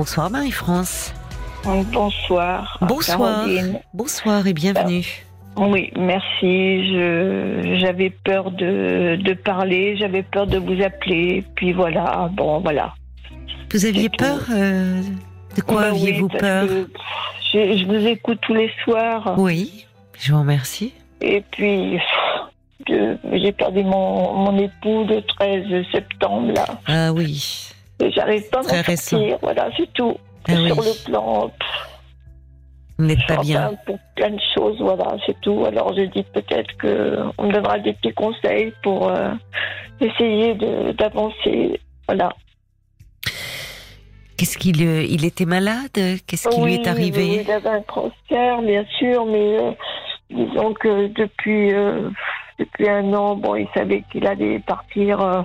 Bonsoir Marie-France. Bonsoir. Bonsoir. Caroline. Bonsoir et bienvenue. Oui, merci. J'avais peur de, de parler, j'avais peur de vous appeler. Puis voilà, bon, voilà. Vous aviez peur euh, De quoi Bah oui, aviez-vous peur je, je vous écoute tous les soirs. Oui, je vous remercie. Et puis, j'ai perdu mon, mon époux le 13 septembre, là. Ah oui. J'arrive pas à m'en sortir. Voilà, c'est tout. Ah oui. Sur le plan, pff, Vous n'êtes pas bien. pour plein de choses, voilà, c'est tout. Alors je dis peut-être que on me donnera des petits conseils pour euh, essayer d'avancer. Voilà. Qu'est-ce qu'il euh, il était malade? Qu'est-ce qui lui est arrivé? Il avait un cancer, bien sûr, mais euh, disons que depuis euh, depuis un an, bon, il savait qu'il allait partir.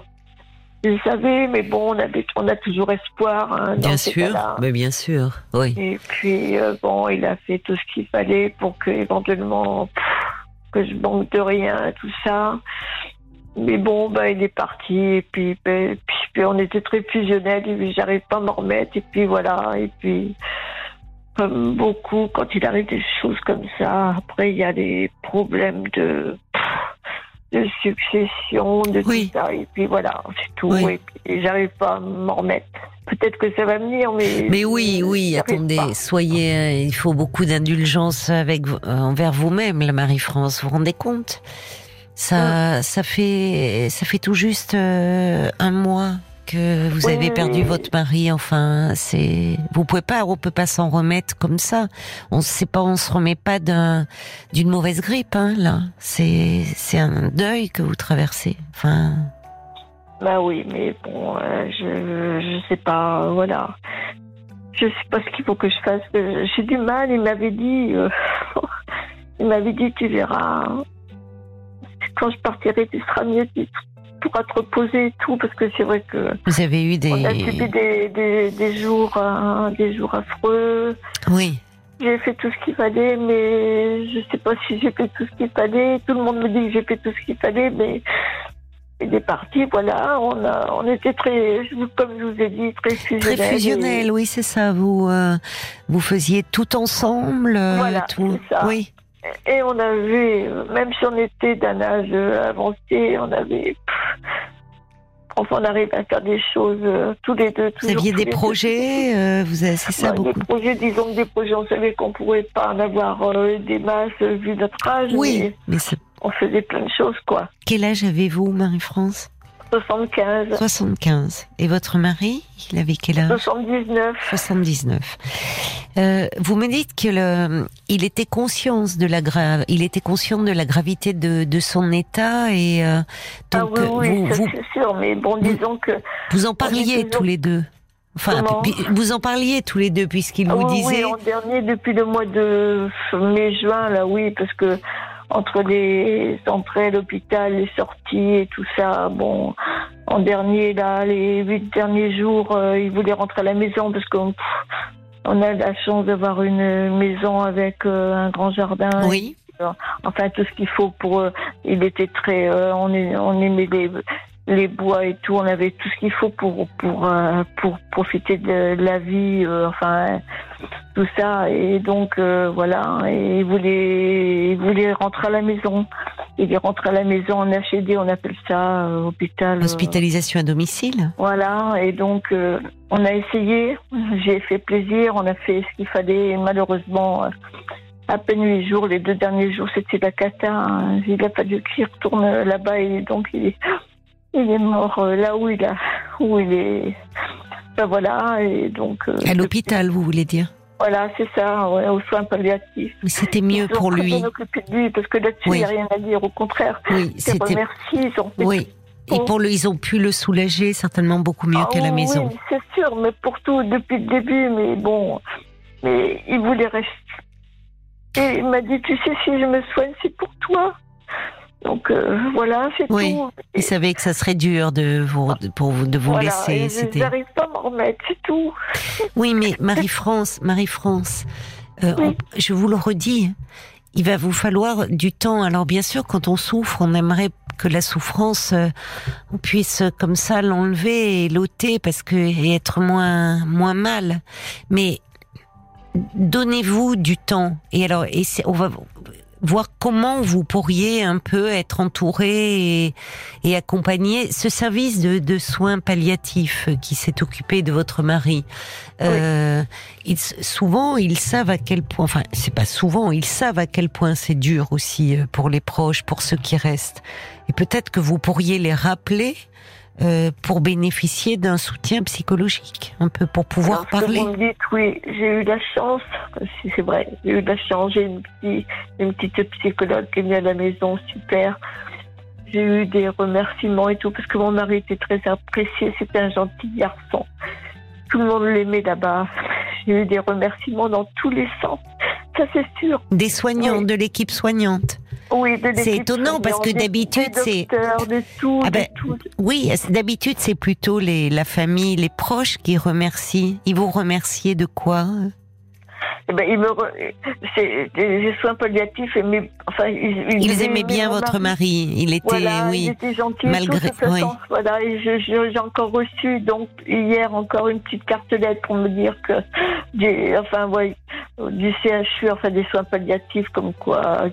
Il savait, mais bon, on avait, on a toujours espoir. hein, dans Bien sûr, mais bien sûr, oui. Et puis, euh, bon, il a fait tout ce qu'il fallait pour que, éventuellement, pff, que je manque de rien, tout ça. Mais bon, ben, il est parti, et puis, ben, puis, puis on était très fusionnels, et puis j'arrive pas à m'en remettre, et puis voilà, et puis, comme beaucoup, quand il arrive des choses comme ça, après, il y a des problèmes de, de succession, de Oui. tout ça, et puis voilà, c'est tout, Oui. et puis j'arrive pas à m'en remettre. Peut-être que ça va venir, mais. Mais oui, oui, attendez, pas. soyez, euh, il faut beaucoup d'indulgence avec vous- euh, envers vous-même, la Marie-France. Vous vous rendez compte? Ça, ça fait, ça fait tout juste euh, un mois que vous avez oui, perdu oui. votre mari. Enfin, c'est, vous pouvez pas, on peut pas s'en remettre comme ça. On sait pas, on se remet pas d'un, d'une mauvaise grippe, hein, là. C'est, c'est un deuil que vous traversez. Enfin, Bah oui, mais bon, euh, je je sais pas, voilà. Je sais pas ce qu'il faut que je fasse. J'ai du mal. Il m'avait dit, euh, il m'avait dit, tu verras. Quand je partirai, tu seras mieux, tu pourras te reposer et tout, parce que c'est vrai que vous avez eu des, on a subi des, des, des jours, euh, des jours affreux. oui. J'ai fait tout ce qu'il fallait, mais je sais pas si j'ai fait tout ce qu'il fallait. Tout le monde me dit que j'ai fait tout ce qu'il fallait, mais il est parti, voilà. On, a, on était très, comme je vous ai dit, très fusionnels. Très fusionnel, oui, c'est ça. Vous, euh, vous faisiez tout ensemble, euh, Voilà, tout. ça. Oui, Et on avait, même si on était d'un âge euh, avancé, on avait. pff, Enfin, on arrive à faire des choses euh, tous les deux. vous aviez des projets, euh, vous avez, ça Ouais, beaucoup. Des projets, disons que des projets, on savait qu'on pourrait pas en avoir euh, des masses vu notre âge, Oui, mais on faisait plein de choses, quoi. quel âge avez-vous, Marie-France? 75, 75. Et votre mari, il avait quel âge? 79. 79. Euh, vous me dites que le, il était conscient de la grave, il était conscient de la gravité de, de son état et euh, Ah donc oui, oui, vous, c'est sûr, mais bon, vous- disons que. vous en parliez tous les deux. Enfin, vous en parliez tous les deux puisqu'il vous oui, disait. Oui, en dernier, depuis le mois de mai-juin, là, oui, parce que entre les entrées à l'hôpital, les sorties et tout ça, bon, en dernier, là, les huit derniers jours, euh, il voulait rentrer à la maison parce qu'on on a la chance d'avoir une maison avec euh, un grand jardin. Oui. enfin tout ce qu'il faut pour. Il était très, euh, on, est, on aimait les, les bois et tout, on avait tout ce qu'il faut pour pour euh, pour profiter de, la vie, euh, enfin tout ça. Et donc euh, voilà, et il voulait il voulait rentrer à la maison. Il est rentré à la maison en HD, on appelle ça euh, hôpital. euh, Hospitalisation à domicile. voilà, et donc euh, on a essayé, j'ai fait plaisir, on a fait ce qu'il fallait, et malheureusement, à peine huit jours, les deux derniers jours, c'était la cata. hein. Il a fallu qu'il retourne là-bas et donc il est, il est mort euh, là où il a, où il est. Ben voilà, et donc. euh, À l'hôpital, vous voulez dire? Voilà, c'est ça, ouais, aux soins palliatifs. Mais c'était mieux pour lui. de lui, parce que là-dessus, il Oui. n'y a rien à dire, au contraire. Oui, Je les c'était. remercie, ils ont fait Oui. Et pour le, ils ont pu le soulager certainement beaucoup mieux Ah qu'à la oui, maison. Oui, c'est sûr, mais pour tout, depuis le début, mais bon, mais il voulait rester. Et il m'a dit, tu sais, si je me soigne, c'est pour toi. Donc euh, voilà, c'est Oui. tout. Il savait que ça serait dur de vous, de- pour vous, de vous Voilà, laisser. et je C'était. n'arrive pas à m'en remettre, c'est tout. Oui, mais Marie-France, Marie-France, euh, Oui. je vous le redis, il va vous falloir du temps. Alors bien sûr, quand on souffre, on aimerait que la souffrance, euh, on puisse comme ça l'enlever et l'ôter parce que et être moins moins mal. Mais donnez-vous du temps. Et alors, et on va voir comment vous pourriez un peu être entouré et, accompagner ce service de, soins palliatifs qui s'est occupé de votre mari. Euh, souvent, ils savent à quel point, enfin, c'est pas souvent, ils savent à quel point c'est dur aussi euh, pour les proches, pour ceux qui restent. Et peut-être que vous pourriez les rappeler euh, pour bénéficier d'un soutien psychologique, un peu pour pouvoir parler. Vous me dites, oui, j'ai eu la chance, si c'est vrai, j'ai eu la chance, j'ai une, petite, une petite psychologue qui est venue à la maison, super. J'ai eu des remerciements et tout, parce que mon mari était très apprécié, c'était un gentil garçon. Tout le monde l'aimait là-bas. J'ai eu des remerciements dans tous les sens, ça c'est sûr. Des soignants, de l'équipe soignante oui, c'est étonnant parce que d'habitude c'est ah ben, oui, d'habitude c'est plutôt les la famille, les proches qui remercient. Ils vous remercier de quoi? Eh ben, ils me c'est des soins palliatifs mais enfin ils, ils, aimaient bien votre mari. il était oui il était gentil malgré tout, oui. Sens, voilà j'ai encore reçu donc hier encore une petite cartelette pour me dire que des enfin ouais, du CHU enfin des soins palliatifs comme quoi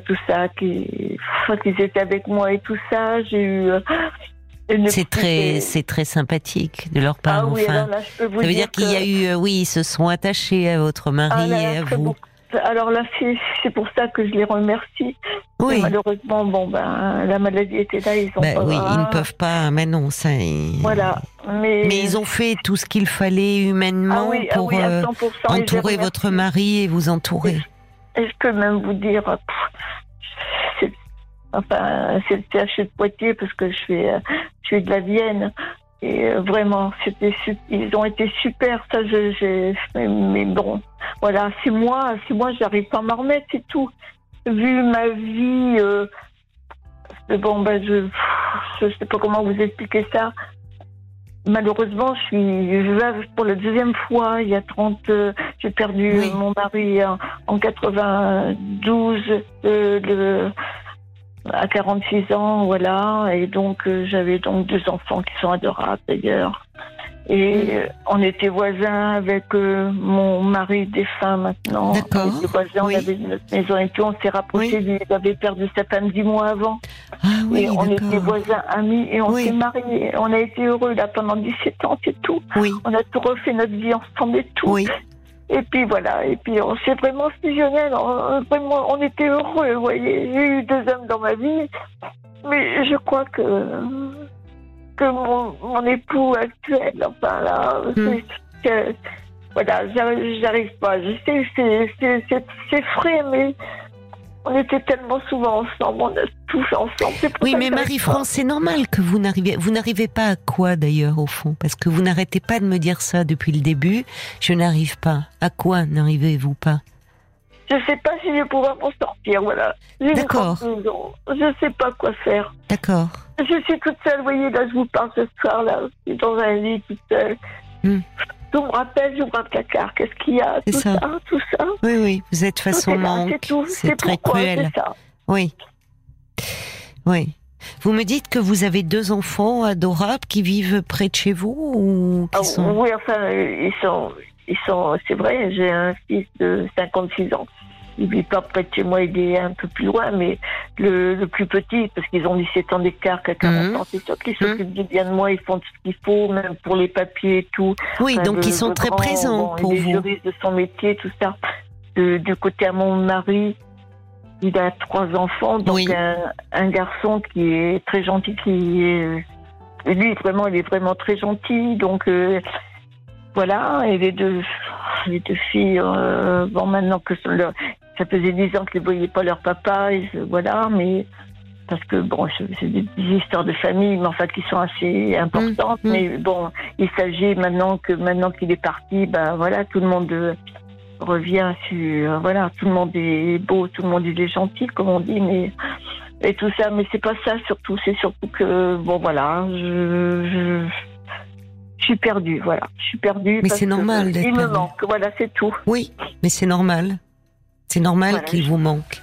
tout ça, qui, qu'ils étaient avec moi et tout ça. J'ai eu. Euh, c'est très, c'est très sympathique de leur part. Ah oui, enfin, là, je peux vous ça veut dire, qu'il y a eu, euh, oui, ils se sont attachés à votre mari ah, et à vous. Alors là, c'est pour ça que je les remercie. Oui. malheureusement, bon, ben, la maladie était là, ils ont ben Oui, ils ne peuvent pas, mais non, ça. Voilà. Mais... mais ils ont fait tout ce qu'il fallait humainement ah ah pour euh, entourer votre mari et vous entourer. Et je peux même vous dire, enfin, c'est le CHU de Poitiers parce que je suis, euh, je suis de la Vienne. Et euh, vraiment, c'était, ils ont été super. Ça, mais, bon, voilà, c'est moi, c'est moi, j'arrive pas à m'en remettre, c'est tout. Vu ma vie, euh, bon, ben, je, je sais pas comment vous expliquer ça. Malheureusement, je suis veuve pour la deuxième fois. Il y a 30, j'ai perdu mon mari en, 92. le, à 46 ans, voilà. Et donc, euh, j'avais donc deux enfants qui sont adorables d'ailleurs. Et euh, on était voisins avec euh, mon mari défunt maintenant. D'accord. On était voisins, on avait notre maison et puis on s'est rapprochés. Oui. Il avait perdu sa femme dix mois avant. Ah, oui, et on était voisins, amis et on s'est mariés. On a été heureux là pendant 17 ans, c'est tout. Oui. On a tout refait notre vie ensemble et tout. Et puis voilà, et puis on s'est vraiment fusionné, on, vraiment, on était heureux, vous voyez. J'ai eu deux hommes dans ma vie, mais je crois que, que mon, mon époux actuel, enfin là, hmm. c'est, voilà, j'arrive pas. Je sais que c'est frais, mais on était tellement souvent ensemble, on a fait ensemble. Oui, mais Marie-France, c'est normal que vous n'arrivez, vous n'arrivez pas à quoi d'ailleurs au fond? Parce que vous n'arrêtez pas de me dire ça depuis le début. Je n'arrive pas. À quoi n'arrivez-vous pas? Je sais pas si je vais pouvoir m'en sortir, voilà. D'accord. Je sais pas quoi faire. D'accord. Je suis toute seule, vous voyez, là, je vous parle ce soir, là, je suis dans un lit toute seule. Hmm tout me rappelle, j'ouvre un placard, qu'est-ce qu'il y a, tout ça. tout ça. Oui, oui, vous êtes façon manque, c'est très cruel. Ça. Oui, oui. Vous me dites que vous avez deux enfants adorables qui vivent près de chez vous ou qui ah, sont... Oui, enfin, ils sont, ils sont, c'est vrai, j'ai un fils de 56 ans il vit pas près de chez moi, il est un peu plus loin, mais le, le plus petit, parce qu'ils ont 17 ans d'écart qu'à 40 mhm. ans, c'est sûr qu'ils s'occupent mhm. bien de moi, ils font tout ce qu'il faut, même pour les papiers et tout. Oui, donc ils sont très présents pour vous. juristes de son métier, tout ça. du côté à mon mari, il a trois enfants, donc un, un, garçon qui est très gentil, qui est, lui vraiment, il est vraiment très gentil, donc euh, voilà, et les deux, les deux filles, euh, bon maintenant que ça faisait dix ans qu'ils ne voyaient pas leur papa, et voilà, mais parce que bon, c'est des, histoires de famille, mais enfin qui sont assez importantes. Mmh, mmh. Mais bon, il s'agit maintenant que maintenant qu'il est parti, ben voilà, tout le monde euh, revient sur, voilà, tout le monde est beau, tout le monde est gentil, comme on dit, mais et tout ça, mais c'est pas ça surtout, c'est surtout que bon voilà, je, je suis perdue, voilà. Je suis perdue. Mais c'est normal d'être Il me manque, voilà, c'est tout. Oui, mais c'est normal. C'est normal qu'il vous manque.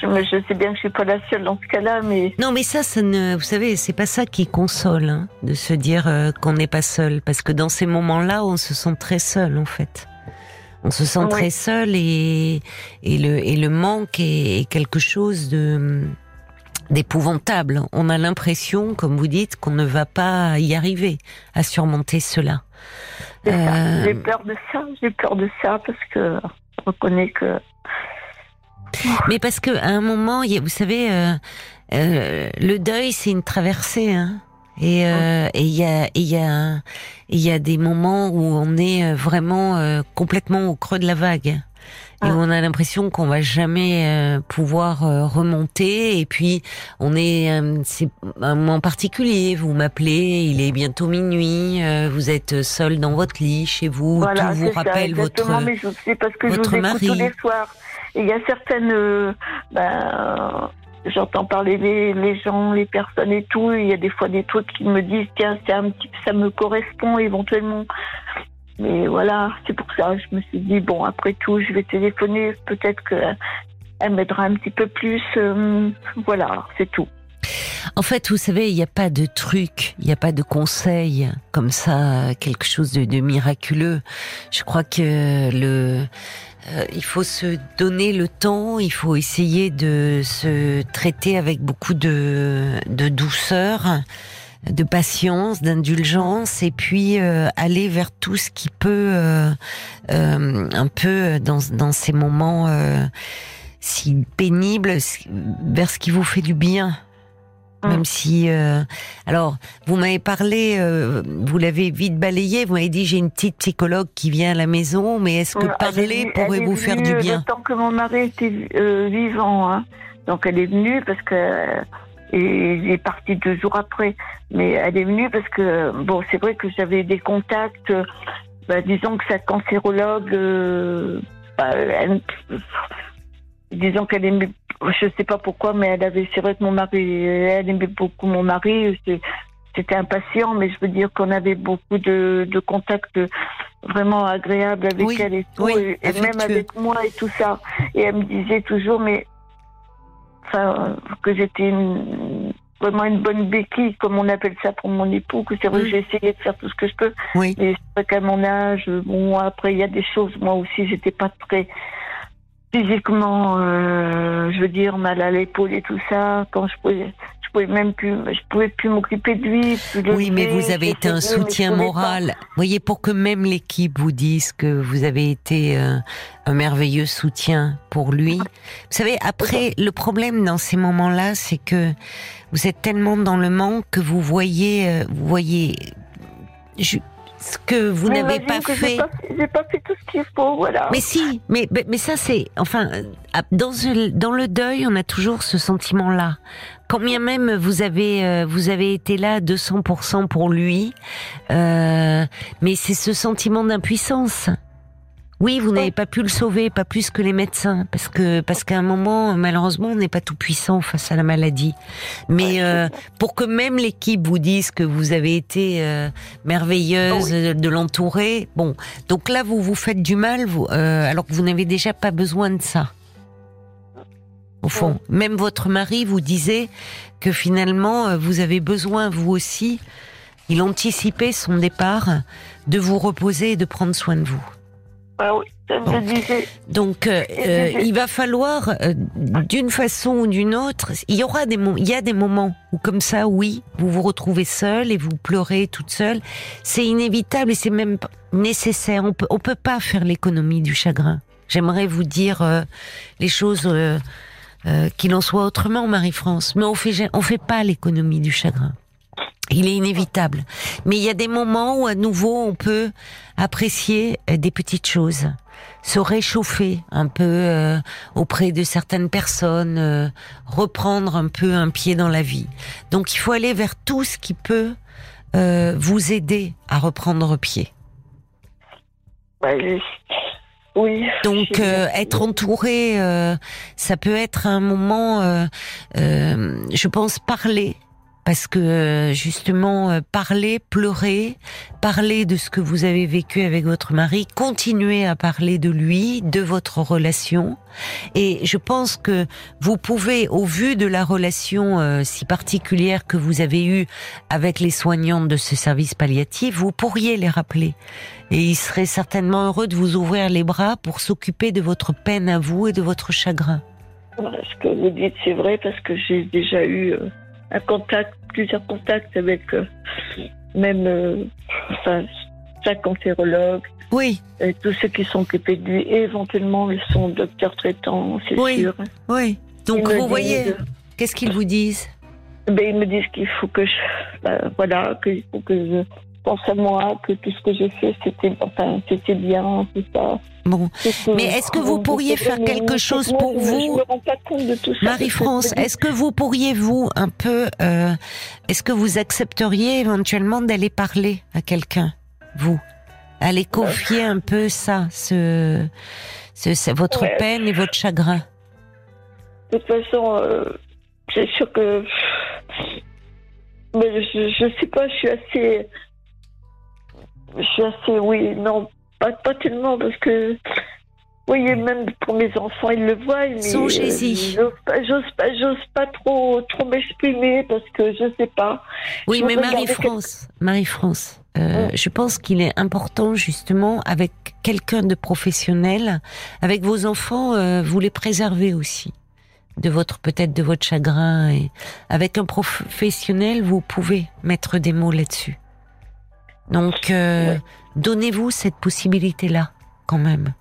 Je, sais bien que je suis pas la seule dans ce cas-là, mais Non, mais ça, ça ne, vous savez, c'est pas ça qui console, hein, de se dire euh, qu'on n'est pas seul, parce que dans ces moments-là, on se sent très seul, en fait. On se sent Oui. très seul et et le et le manque est, est quelque chose de d'épouvantable. On a l'impression, comme vous dites, qu'on ne va pas y arriver à surmonter cela. ça. Euh, j'ai peur de ça. J'ai peur de ça parce que je reconnais que Mais parce que à un moment, y a- vous savez, euh, euh, le deuil, c'est une traversée, hein. Et euh, et il y a et il y a et il y a des moments où on est euh, vraiment euh, complètement au creux de la vague et Ah. où on a l'impression qu'on va jamais euh, pouvoir euh, remonter. Et puis on est euh, c'est un moment particulier. Vous m'appelez, il est bientôt minuit. euh, vous êtes seul dans votre lit chez vous. voilà, tout vous ça, rappelle votre Mais je parce que je votre vous écoute mari. tous les soirs. Il y a certaines, ben, j'entends parler les, gens, les personnes et tout. Il y a des fois des trucs qui me disent tiens, c'est un petit, ça me correspond éventuellement. Mais voilà, c'est pour ça je me suis dit bon, après tout, je vais téléphoner. Peut-être que elle m'aidera un petit peu plus. euh, voilà, c'est tout. En fait, vous savez, il n'y a pas de truc, il n'y a pas de conseil comme ça, quelque chose de miraculeux. Je crois que le, euh, il faut se donner le temps, il faut essayer de se traiter avec beaucoup de, de douceur, de patience, d'indulgence, et puis euh, aller vers tout ce qui peut, euh, un peu dans, ces moments si pénibles, vers ce qui vous fait du bien. Mm. Même si, euh, alors, vous m'avez parlé, euh, vous l'avez vite balayé. Vous m'avez dit j'ai une petite psychologue qui vient à la maison, mais est-ce que parler pourrait vous faire du venue bien? temps que mon mari était euh, vivant, hein. donc elle est venue parce que et il est parti deux jours après. Mais elle est venue parce que bon, c'est vrai que j'avais des contacts. euh, bah, disons que sa cancérologue, euh, bah, elle- disons qu'elle aimait, je sais pas pourquoi, mais elle avait, c'est vrai que mon mari, elle aimait beaucoup mon mari. C'était un patient, mais je veux dire qu'on avait beaucoup de, de contacts vraiment agréables avec Oui, elle et tout, oui, et, et même avec moi et tout ça. Et elle me disait toujours, mais enfin, que j'étais une- vraiment une bonne béquille, comme on appelle ça pour mon époux, que c'est vrai que Mm. j'ai essayé de faire tout ce que je peux. Oui. Mais c'est vrai qu'à mon âge, bon, après, il y a des choses, moi aussi, j'étais pas très physiquement, euh, je veux dire, mal à l'épaule et tout ça. Quand je pouvais, je pouvais même plus, je pouvais plus m'occuper de lui. Oui, mais vous avez été un soutien moral. Vous voyez, pour que même l'équipe vous dise que vous avez été euh, un merveilleux soutien pour lui. Vous savez, après, le problème dans ces moments-là, c'est que vous êtes tellement dans le manque que vous voyez, euh, vous voyez je- ce que vous n'avez pas fait. J'ai pas, pas fait tout ce qu'il faut, voilà. Mais si, mais, mais, ça c'est, enfin, dans, dans le deuil, on a toujours ce sentiment-là. Quand bien même vous avez, euh, vous avez été là à 200% pour lui, euh, mais c'est ce sentiment d'impuissance. Oui, vous n'avez pas pu le sauver, pas plus que les médecins, parce que parce qu'à un moment, malheureusement, on n'est pas tout puissant face à la maladie. Mais euh, pour que même l'équipe vous dise que vous avez été euh, merveilleuse euh, de l'entourer, bon, donc là vous vous faites du mal, vous, euh, alors que vous n'avez déjà pas besoin de ça. Au fond, même votre mari vous disait que finalement euh, vous avez besoin vous aussi. Il anticipait son départ de vous reposer et de prendre soin de vous. Ah oui, ça me Bon. disait. Donc, euh, euh, il va falloir, euh, d'une façon ou d'une autre, il y aura des, il y a des moments où, comme ça, oui, vous vous retrouvez seule et vous pleurez toute seule. C'est inévitable et c'est même nécessaire. On peut, on peut pas faire l'économie du chagrin. J'aimerais vous dire euh, les choses euh, euh, qu'il en soit autrement, Marie-France, mais on fait, on fait pas l'économie du chagrin. Il est inévitable. Mais il y a des moments où à nouveau on peut apprécier euh, des petites choses, se réchauffer un peu euh, auprès de certaines personnes, euh, reprendre un peu un pied dans la vie. Donc il faut aller vers tout ce qui peut euh, vous aider à reprendre pied. Je- oui. Donc euh, être entouré, euh, ça peut être un moment, euh, euh, je pense, parler parce que euh, justement euh, parler, pleurer, parler de ce que vous avez vécu avec votre mari, continuer à parler de lui, de votre relation. Et je pense que vous pouvez, au vu de la relation euh, si particulière que vous avez eue avec les soignantes de ce service palliatif, vous pourriez les rappeler. Et ils seraient certainement heureux de vous ouvrir les bras pour s'occuper de votre peine à vous et de votre chagrin. Ce que vous dites, c'est vrai parce que j'ai déjà eu un contact, plusieurs contacts avec euh, même euh, enfin, chaque cancérologue. Oui. Et tous ceux qui sont occupés de lui, et éventuellement son docteur traitant, c'est oui. sûr. Oui. Donc vous voyez, qu'est-ce qu'ils vous disent? Ben, Ils me disent qu'il faut que je. Ben, voilà, qu'il faut que je pense à moi, que tout ce que j'ai fait, c'était enfin, c'était bien, tout ça. Bon. Mais est-ce que vous pourriez faire quelque chose pour vous Marie-France, est-ce que vous pourriez, vous, un peu, euh, est-ce que vous accepteriez éventuellement d'aller parler à quelqu'un, vous? Aller confier un peu ça, ce, ce, votre peine et votre chagrin De toute façon, euh, c'est sûr que. Mais je, je sais pas, je suis assez. Je suis assez, oui, non, pas, pas tellement parce que. Oui, même pour mes enfants, ils le voient. Mais Songez-y. J'ose pas, j'ose pas, j'ose pas trop, trop m'exprimer parce que je sais pas. Oui, mais Marie-France, Marie-France, euh, je pense qu'il est important justement avec quelqu'un de professionnel, avec vos enfants, euh, vous les préservez aussi de votre peut-être de votre chagrin et avec un professionnel, vous pouvez mettre des mots là-dessus. Donc, euh, donnez-vous cette possibilité-là, quand même.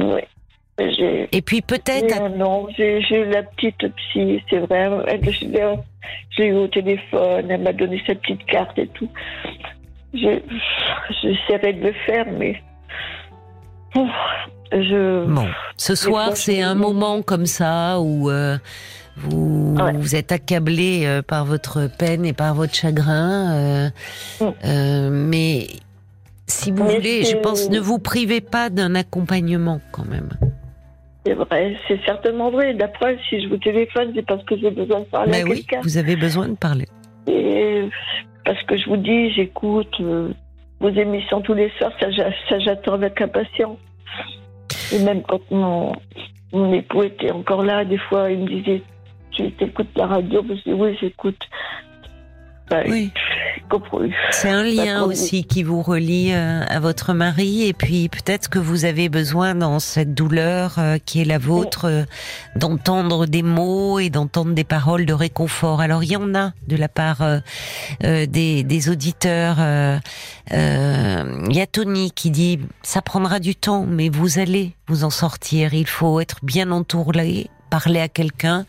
Oui. Et puis peut-être. Non, j'ai la petite psy, c'est vrai. Je l'ai eu au téléphone, elle m'a donné sa petite carte et tout. J'essaierai de le faire, mais. Je... Bon, ce soir, c'est un moment comme ça où euh, vous, vous êtes accablé euh, par votre peine et par votre chagrin. Euh, mm. euh, mais si vous voulez, je pense, ne vous privez pas d'un accompagnement quand même. C'est vrai, c'est certainement vrai. D'après, si je vous téléphone, c'est parce que j'ai besoin de parler Mais à oui, vous avez besoin de parler. Et parce que je vous dis, j'écoute vos émissions tous les soirs, ça, ça j'attends avec impatience. Et même quand mon, mon époux était encore là, des fois, il me disait tu écoutes la radio Je dis oui, j'écoute. Oui. C'est un lien aussi qui vous relie euh, à votre mari et puis peut-être que vous avez besoin dans cette douleur euh, qui est la vôtre euh, d'entendre des mots et d'entendre des paroles de réconfort. Alors il y en a de la part des, des, auditeurs. Il y a Tony qui dit ça prendra du temps mais vous allez vous en sortir. Il faut être bien entouré parler à quelqu'un.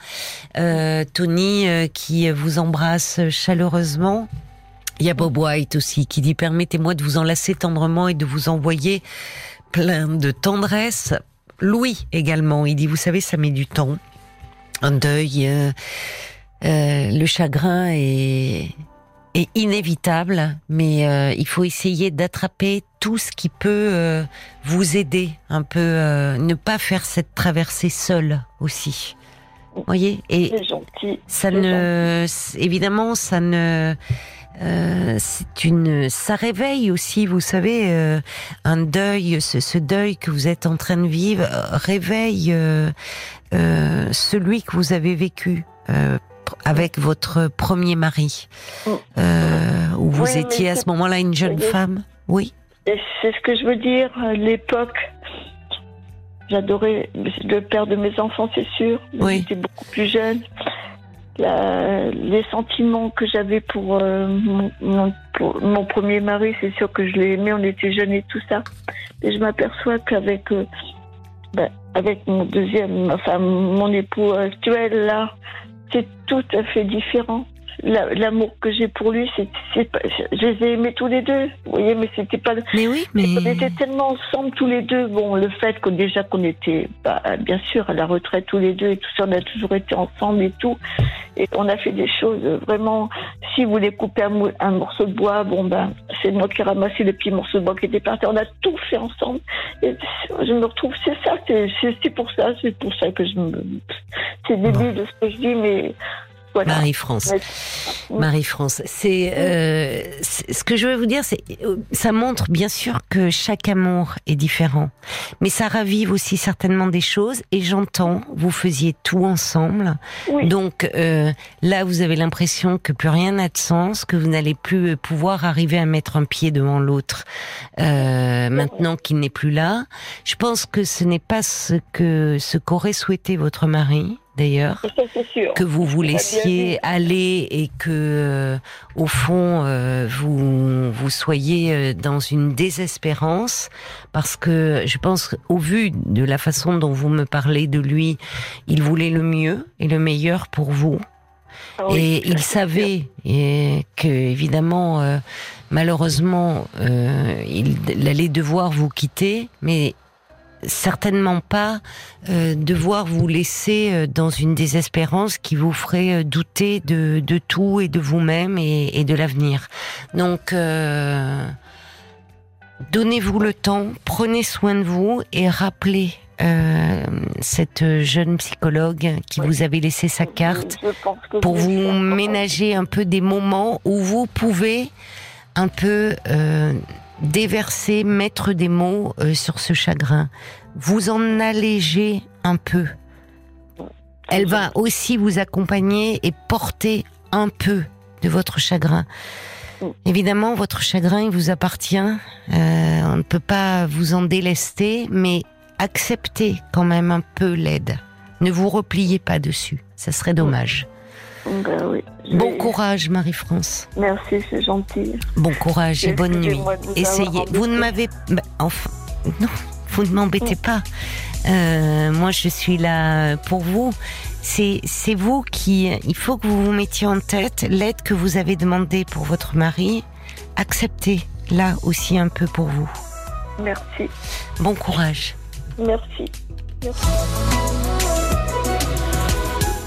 Euh, Tony euh, qui vous embrasse chaleureusement. Il y a Bob White aussi qui dit permettez-moi de vous enlacer tendrement et de vous envoyer plein de tendresse. Louis également, il dit vous savez ça met du temps, un deuil, euh, le chagrin est est inévitable, mais il faut essayer d'attraper tout ce qui peut euh, vous aider un peu, euh, ne pas faire cette traversée seule aussi. Vous voyez? Et ça ne, évidemment, ça ne, c'est une, ça réveille aussi, vous savez, un deuil, ce, ce, deuil que vous êtes en train de vivre réveille celui que vous avez vécu avec votre premier mari, oh. euh, où vous étiez à ce moment-là une jeune femme. Oui. C'est ce que je veux dire. L'époque, j'adorais le père de mes enfants, c'est sûr. Oui. J'étais beaucoup plus jeune. les sentiments que j'avais pour, euh, mon, premier mari, c'est sûr que je l'ai aimé, on était jeunes et tout ça. Et je m'aperçois qu'avec euh, ben, avec mon deuxième, enfin mon époux actuel là, c'est tout à fait différent. L'amour que j'ai pour lui, c'est, je les ai aimés tous les deux. Vous voyez, mais c'était pas. Mais oui, mais on était tellement ensemble tous les deux. Bon, le fait que déjà qu'on était, bah, bien sûr, à la retraite tous les deux et tout ça, on a toujours été ensemble et tout. Et on a fait des choses vraiment. Si vous voulez couper un, morceau de bois, bon ben, c'est moi qui ai ramassé le petit morceau de bois qui était par terre. On a tout fait ensemble. Et je me retrouve, c'est ça, c'est, pour ça, c'est pour ça que je me, c'est le début de ce que je dis, mais Marie-France. Marie-France. C'est euh, ce que je veux vous dire, c'est euh, ça montre bien sûr que chaque amour est différent, mais ça ravive aussi certainement des choses. Et j'entends, vous faisiez tout ensemble, donc euh, là vous avez l'impression que plus rien n'a de sens, que vous n'allez plus pouvoir arriver à mettre un pied devant l'autre euh, maintenant qu'il n'est plus là. Je pense que ce n'est pas ce que ce qu'aurait souhaité votre mari d'ailleurs, que vous vous laissiez aller et que, euh, au fond, euh, vous vous soyez euh, dans une désespérance, parce que je pense, au vu de la façon dont vous me parlez de lui, il voulait le mieux et le meilleur pour vous. Ah et il savait et que évidemment, malheureusement, il allait devoir vous quitter, mais certainement pas euh, devoir vous laisser euh, dans une désespérance qui vous ferait euh, douter de, de tout et de vous-même et, et, de l'avenir. Donc, euh, donnez-vous le temps, prenez soin de vous et rappelez euh, cette jeune psychologue qui vous avait laissé sa carte pour vous ménager un peu des moments où vous pouvez un peu euh, déverser, mettre des mots euh, sur ce chagrin, vous en alléger un peu. Elle va aussi vous accompagner et porter un peu de votre chagrin. Évidemment, votre chagrin, il vous appartient. Euh, on ne peut pas vous en délester, mais acceptez quand même un peu l'aide. Ne vous repliez pas dessus. Ça serait dommage. Ben bon courage, Marie-France. Merci, c'est gentil. Bon courage et bonne nuit. Essayez. Vous ne m'avez. Ben, enfin, non, vous ne m'embêtez pas. Euh, moi, je suis là pour vous. C'est, c'est vous qui. Il faut que vous vous mettiez en tête l'aide que vous avez demandée pour votre mari. Acceptez là aussi un peu pour vous. Merci. Bon courage. Merci. Merci.